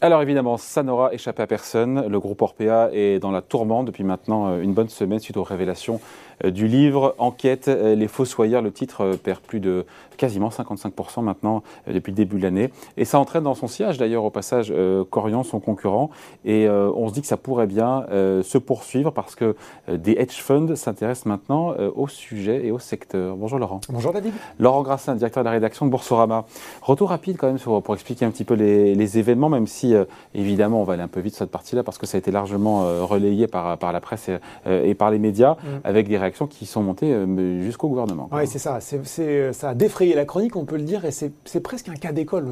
Alors évidemment, ça n'aura échappé à personne. Le groupe Orpea est dans la tourmente depuis maintenant euh, une bonne semaine suite aux révélations du livre Enquête, euh, les fossoyeurs. Le titre perd plus de quasiment 55% maintenant depuis le début de l'année. Et ça entraîne dans son siège d'ailleurs au passage Corian, son concurrent. Et on se dit que ça pourrait bien se poursuivre parce que des hedge funds s'intéressent maintenant au sujet et au secteur. Bonjour Laurent. Bonjour David. Laurent Grassin, directeur de la rédaction de Boursorama. Retour rapide quand même pour expliquer un petit peu les, les événements, même si euh, évidemment, on va aller un peu vite sur cette partie-là parce que ça a été largement euh, relayé par, par la presse et, euh, par les médias mm. avec des réactions qui sont montées jusqu'au gouvernement. Oui, c'est ça. C'est, ça a défrayé la chronique, on peut le dire, et c'est, presque un cas d'école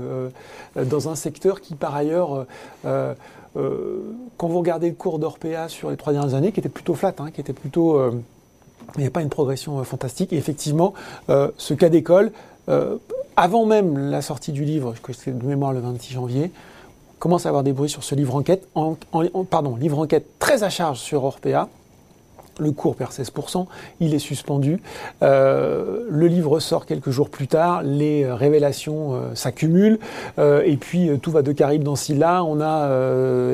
dans un secteur qui, par ailleurs, quand vous regardez le cours d'Orpea sur les trois dernières années, qui était plutôt flat, hein, qui était plutôt. il n'y a pas une progression fantastique. Et effectivement, ce cas d'école, avant même la sortie du livre, que c'est de mémoire le 26 janvier, commence à avoir des bruits sur ce livre enquête, en, pardon, livre enquête très à charge sur Orpea. Le cours perd 16%, il est suspendu. Euh, le livre sort quelques jours plus tard, les révélations euh, s'accumulent, euh, et puis tout va de Caribe dans Silla. On a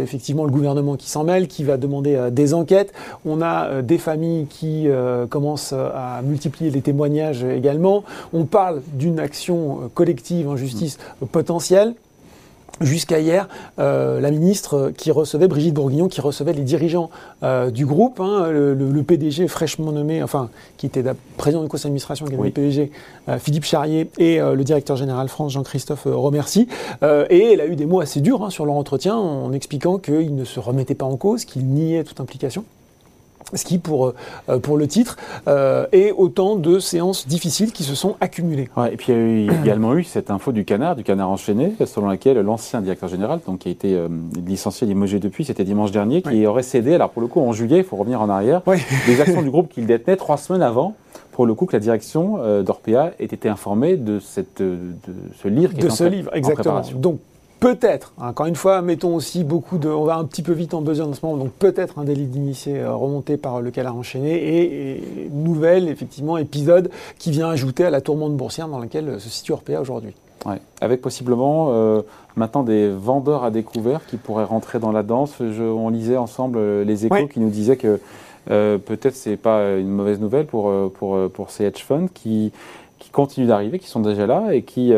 effectivement le gouvernement qui s'en mêle, qui va demander des enquêtes. On a des familles qui commencent à multiplier les témoignages également. On parle d'une action collective en justice potentielle. Jusqu'à hier, euh, la ministre qui recevait, Brigitte Bourguignon, qui recevait les dirigeants euh, du groupe, hein, le, PDG fraîchement nommé, enfin, qui était président du conseil d'administration, qui était le PDG, euh, Philippe Charrier, et le directeur général France, Jean-Christophe Romercy. et elle a eu des mots assez durs hein, sur leur entretien, en expliquant qu'il ne se remettait pas en cause, qu'il niait toute implication ce qui, pour, euh, pour le titre, euh, est autant de séances difficiles qui se sont accumulées. et puis il y a eu, également eu cette info du canard, du canard enchaîné, selon laquelle l'ancien directeur général, donc, qui a été euh, licencié, limogé depuis, c'était dimanche dernier, qui aurait cédé, alors pour le coup en juillet, il faut revenir en arrière, des actions du groupe qu'il détenait trois semaines avant pour le coup que la direction d'Orpea ait été informée de, cette, de ce livre qui de ce livre, exactement. Donc Peut-être, hein, encore une fois, mettons aussi beaucoup de. On va un petit peu vite en besoin en ce moment, donc peut-être un délit d'initié euh, remonté par le canard enchaîné et, et nouvel, effectivement, épisode qui vient ajouter à la tourmente boursière dans laquelle euh, se situe Orpea aujourd'hui. Ouais. Avec possiblement euh, maintenant des vendeurs à découvert qui pourraient rentrer dans la danse. on lisait ensemble les échos qui nous disaient que peut-être c'est pas une mauvaise nouvelle pour, pour, pour ces hedge funds qui, qui continuent d'arriver, qui sont déjà là et qui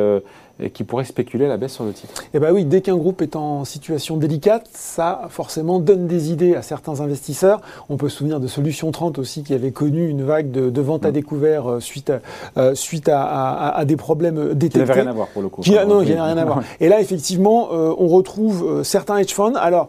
et qui pourrait spéculer la baisse sur le titre. Eh bien oui, dès qu'un groupe est en situation délicate, ça forcément donne des idées à certains investisseurs. On peut se souvenir de Solution 30 aussi qui avait connu une vague de, de vente à mm. découvert euh, suite, à, euh, suite à, à, des problèmes détectés. Qui n'avait rien à voir pour le coup. Qui, non, qui n'avait rien à voir. Et là, effectivement, euh, on retrouve certains hedge funds. Alors,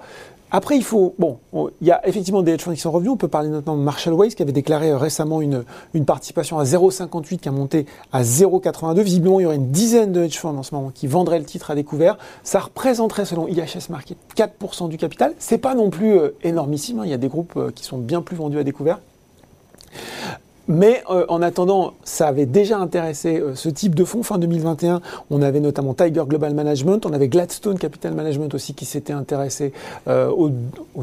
après, il faut. Bon, il y a effectivement des hedge funds qui sont revenus. On peut parler notamment de Marshall Wace qui avait déclaré euh, récemment une, une participation à 0,58 qui a monté à 0,82. Visiblement, il y aurait une dizaine de hedge funds en ce moment qui vendraient le titre à découvert. Ça représenterait, selon IHS Market, 4% du capital. C'est pas non plus euh, énormissime. Hein. Il y a des groupes euh, qui sont bien plus vendus à découvert. Mais euh, en attendant, ça avait déjà intéressé euh, ce type de fonds. Fin 2021, on avait notamment Tiger Global Management, on avait Gladstone Capital Management aussi qui s'était intéressé euh, au,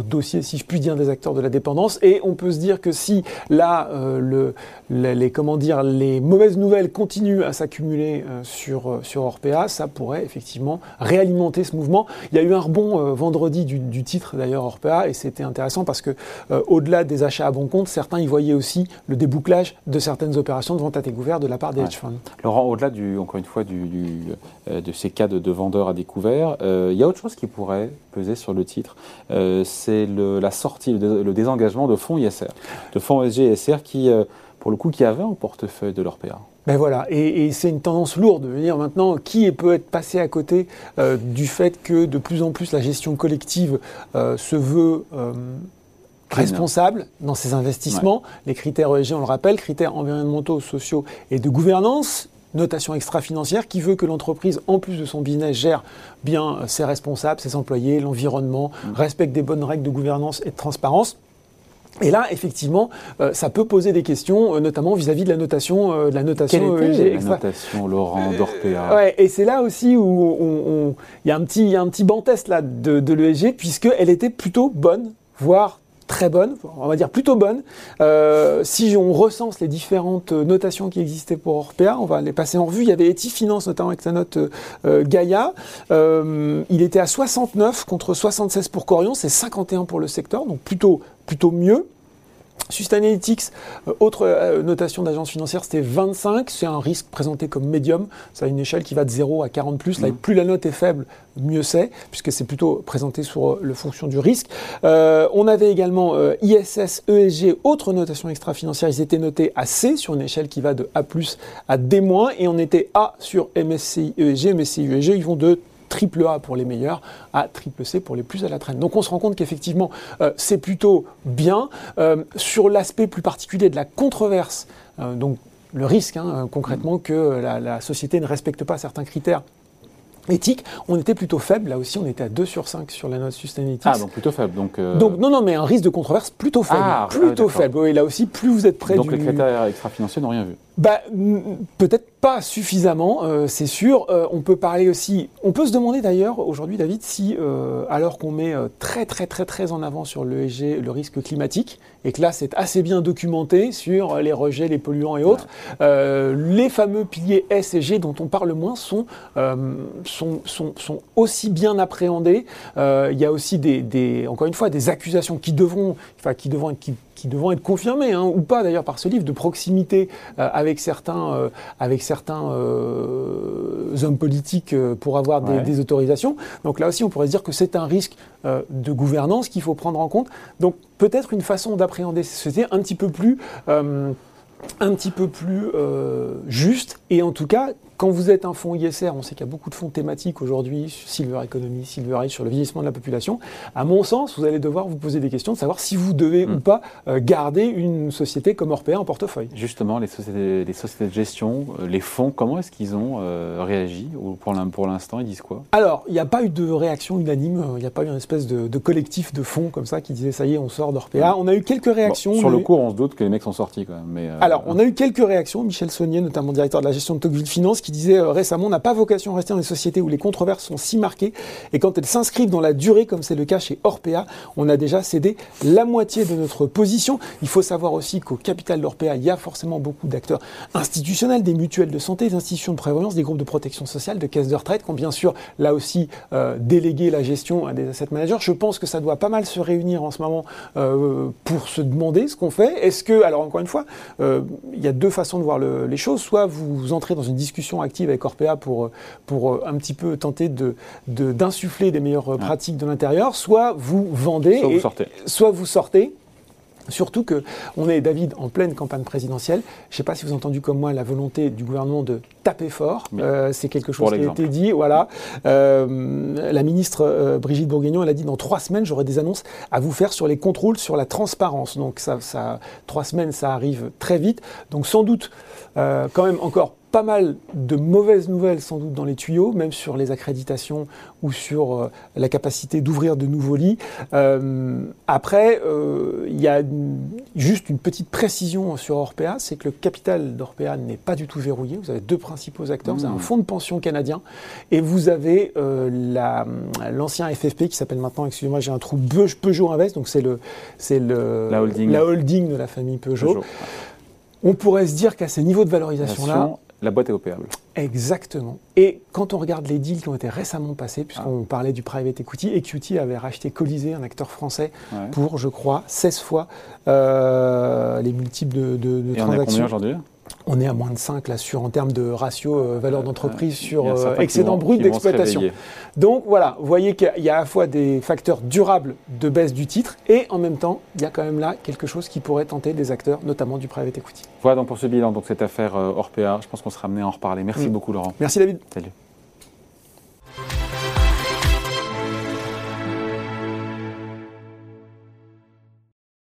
dossier, si je puis dire, des acteurs de la dépendance. Et on peut se dire que si là, le, les, comment dire, les mauvaises nouvelles continuent à s'accumuler sur, sur Orpea, ça pourrait effectivement réalimenter ce mouvement. Il y a eu un rebond vendredi du, du titre d'ailleurs Orpea et c'était intéressant parce que au-delà des achats à bon compte, certains y voyaient aussi le débouclage de certaines opérations de vente à découvert de la part des hedge funds. Laurent, au-delà du, encore une fois, du, euh, de ces cas de, vendeurs à découvert, euh, il y a autre chose qui pourrait peser sur le titre. Euh, c'est la sortie, le, désengagement de fonds ISR, de fonds SG et SR qui, pour le coup, qui avaient un portefeuille de leur PA. Ben voilà, et, c'est une tendance lourde de venir maintenant qui peut être passé à côté du fait que de plus en plus la gestion collective se veut responsable dans ses investissements. Les critères ESG, on le rappelle, critères environnementaux, sociaux et de gouvernance, notation extra-financière qui veut que l'entreprise, en plus de son business, gère bien ses responsables, ses employés, l'environnement, mm. respecte des bonnes règles de gouvernance et de transparence. Et là, effectivement, euh, ça peut poser des questions, euh, notamment vis-à-vis de la notation, euh, de la notation ESG. La notation Laurent d'Orpea. ouais, et c'est là aussi où il y a un petit, y a un petit banc test là de, de l'ESG, puisqu'elle était plutôt bonne, voire très bonne, on va dire plutôt bonne. Euh, si on recense les différentes notations qui existaient pour Orpea, on va les passer en revue. Il y avait Eti Finance notamment avec sa note euh, Gaia. Euh, il était à 69 contre 76 pour Corion, c'est 51 pour le secteur, donc plutôt, plutôt mieux. Sustainalytics, euh, autre euh, notation d'agence financière, c'était 25. C'est un risque présenté comme médium. Ça a une échelle qui va de 0 à 40 plus. Là, mmh. plus la note est faible, mieux c'est, puisque c'est plutôt présenté sur euh, le fonction du risque. on avait également ISS, ESG, autre notation extra-financière. Ils étaient notés à C sur une échelle qui va de A plus à D moins. Et on était A sur MSCI, ESG. MSCI, ESG, ils vont de triple A pour les meilleurs à triple C pour les plus à la traîne. Donc on se rend compte qu'effectivement, euh, c'est plutôt bien. Euh, sur l'aspect plus particulier de la controverse, euh, donc le risque hein, concrètement que la, société ne respecte pas certains critères éthiques, on était plutôt faible. Là aussi, on était à 2 sur 5 sur la note Sustainalytics. Ah, donc plutôt faible. Donc, donc non, non, mais un risque de controverse plutôt faible. Ah, plutôt faible. Oui, là aussi, plus vous êtes près donc du... Donc les critères extra-financiers n'ont rien vu bah, Peut-être pas suffisamment, euh, c'est sûr. Euh, on peut parler aussi. On peut se demander d'ailleurs aujourd'hui, David, si euh, alors qu'on met très très très très en avant sur l'ESG le risque climatique et que là c'est assez bien documenté sur les rejets, les polluants et autres, les fameux piliers S et G dont on parle moins sont sont, sont, sont, aussi bien appréhendés. Il y a aussi des, des, encore une fois des accusations qui devront, enfin qui devront qui qui devront être confirmés, hein, ou pas d'ailleurs par ce livre, de proximité euh, avec certains, euh, avec certains euh, hommes politiques pour avoir des, autorisations. Donc là aussi, on pourrait se dire que c'est un risque de gouvernance qu'il faut prendre en compte. Donc peut-être une façon d'appréhender ces sociétés un petit peu plus un petit peu plus juste et en tout cas quand vous êtes un fonds ISR, on sait qu'il y a beaucoup de fonds thématiques aujourd'hui, Silver Economy, Silver Age, sur le vieillissement de la population. À mon sens, vous allez devoir vous poser des questions de savoir si vous devez ou hmm. pas euh, garder une société comme Orpea en portefeuille. Justement, les sociétés, les sociétés de gestion, euh, les fonds, comment est-ce qu'ils ont euh, réagi? Ou Pour l'instant, ils disent quoi? Alors, il n'y a pas eu de réaction unanime. Il n'y a pas eu une espèce de, collectif de fonds comme ça qui disait ça y est, on sort d'Orpea. On a eu quelques réactions. sur le cours, on se doute que les mecs sont sortis quand même. Mais Alors, on a eu quelques réactions. Michel Saunier, notamment directeur de la gestion de Tocqueville Finance, qui disait euh, récemment, n'a pas vocation à rester dans des sociétés où les controverses sont si marquées, et quand elles s'inscrivent dans la durée, comme c'est le cas chez Orpea, on a déjà cédé la moitié de notre position. Il faut savoir aussi qu'au capital d'Orpea, il y a forcément beaucoup d'acteurs institutionnels, des mutuelles de santé, des institutions de prévoyance, des groupes de protection sociale, de caisses de retraite, qui ont bien sûr là aussi euh, délégué la gestion à des asset managers. Je pense que ça doit pas mal se réunir en ce moment euh, pour se demander ce qu'on fait. Est-ce que, alors encore une fois, il y a deux façons de voir les choses. Soit vous entrez dans une discussion active avec Orpea pour, pour un petit peu tenter d'insuffler de, d'insuffler des meilleures pratiques de l'intérieur, soit vous vendez, soit vous sortez. Soit vous sortez Surtout que on est, David, en pleine campagne présidentielle. Je ne sais pas si vous avez entendu comme moi la volonté du gouvernement de taper fort. Euh, c'est quelque chose qui a été dit. Voilà. Euh, la ministre euh, Brigitte Bourguignon, elle a dit dans trois semaines, j'aurai des annonces à vous faire sur les contrôles, sur la transparence. Donc ça, ça trois semaines, ça arrive très vite. Donc sans doute, quand même encore pas mal de mauvaises nouvelles sans doute dans les tuyaux, même sur les accréditations ou sur euh, la capacité d'ouvrir de nouveaux lits. Euh, après, euh, il y a juste une petite précision sur Orpea, c'est que le capital d'Orpea n'est pas du tout verrouillé. Vous avez deux principaux acteurs, vous avez un mmh. fonds de pension canadien et vous avez l'ancien FFP qui s'appelle maintenant, excusez-moi, j'ai un trou, Peugeot Invest, donc c'est le, le, la, holding. la holding de la famille Peugeot. On pourrait se dire qu'à ces niveaux de valorisation-là, la boîte est opérable. Exactement. Et quand on regarde les deals qui ont été récemment passés, puisqu'on ah. parlait du private equity, Equity avait racheté Colisée, un acteur français, pour, je crois, 16 fois euh, les multiples de, de, de Et On est combien aujourd'hui? On est à moins de 5 là sur en termes de ratio euh, valeur d'entreprise sur euh, excédent brut d'exploitation. Donc voilà, vous voyez qu'il y a à la fois des facteurs durables de baisse du titre et en même temps, il y a quand même là quelque chose qui pourrait tenter des acteurs, notamment du private equity. Voilà donc pour ce bilan, donc cette affaire Orpea, je pense qu'on sera amené à en reparler. Merci mm. beaucoup Laurent. Merci David. Salut.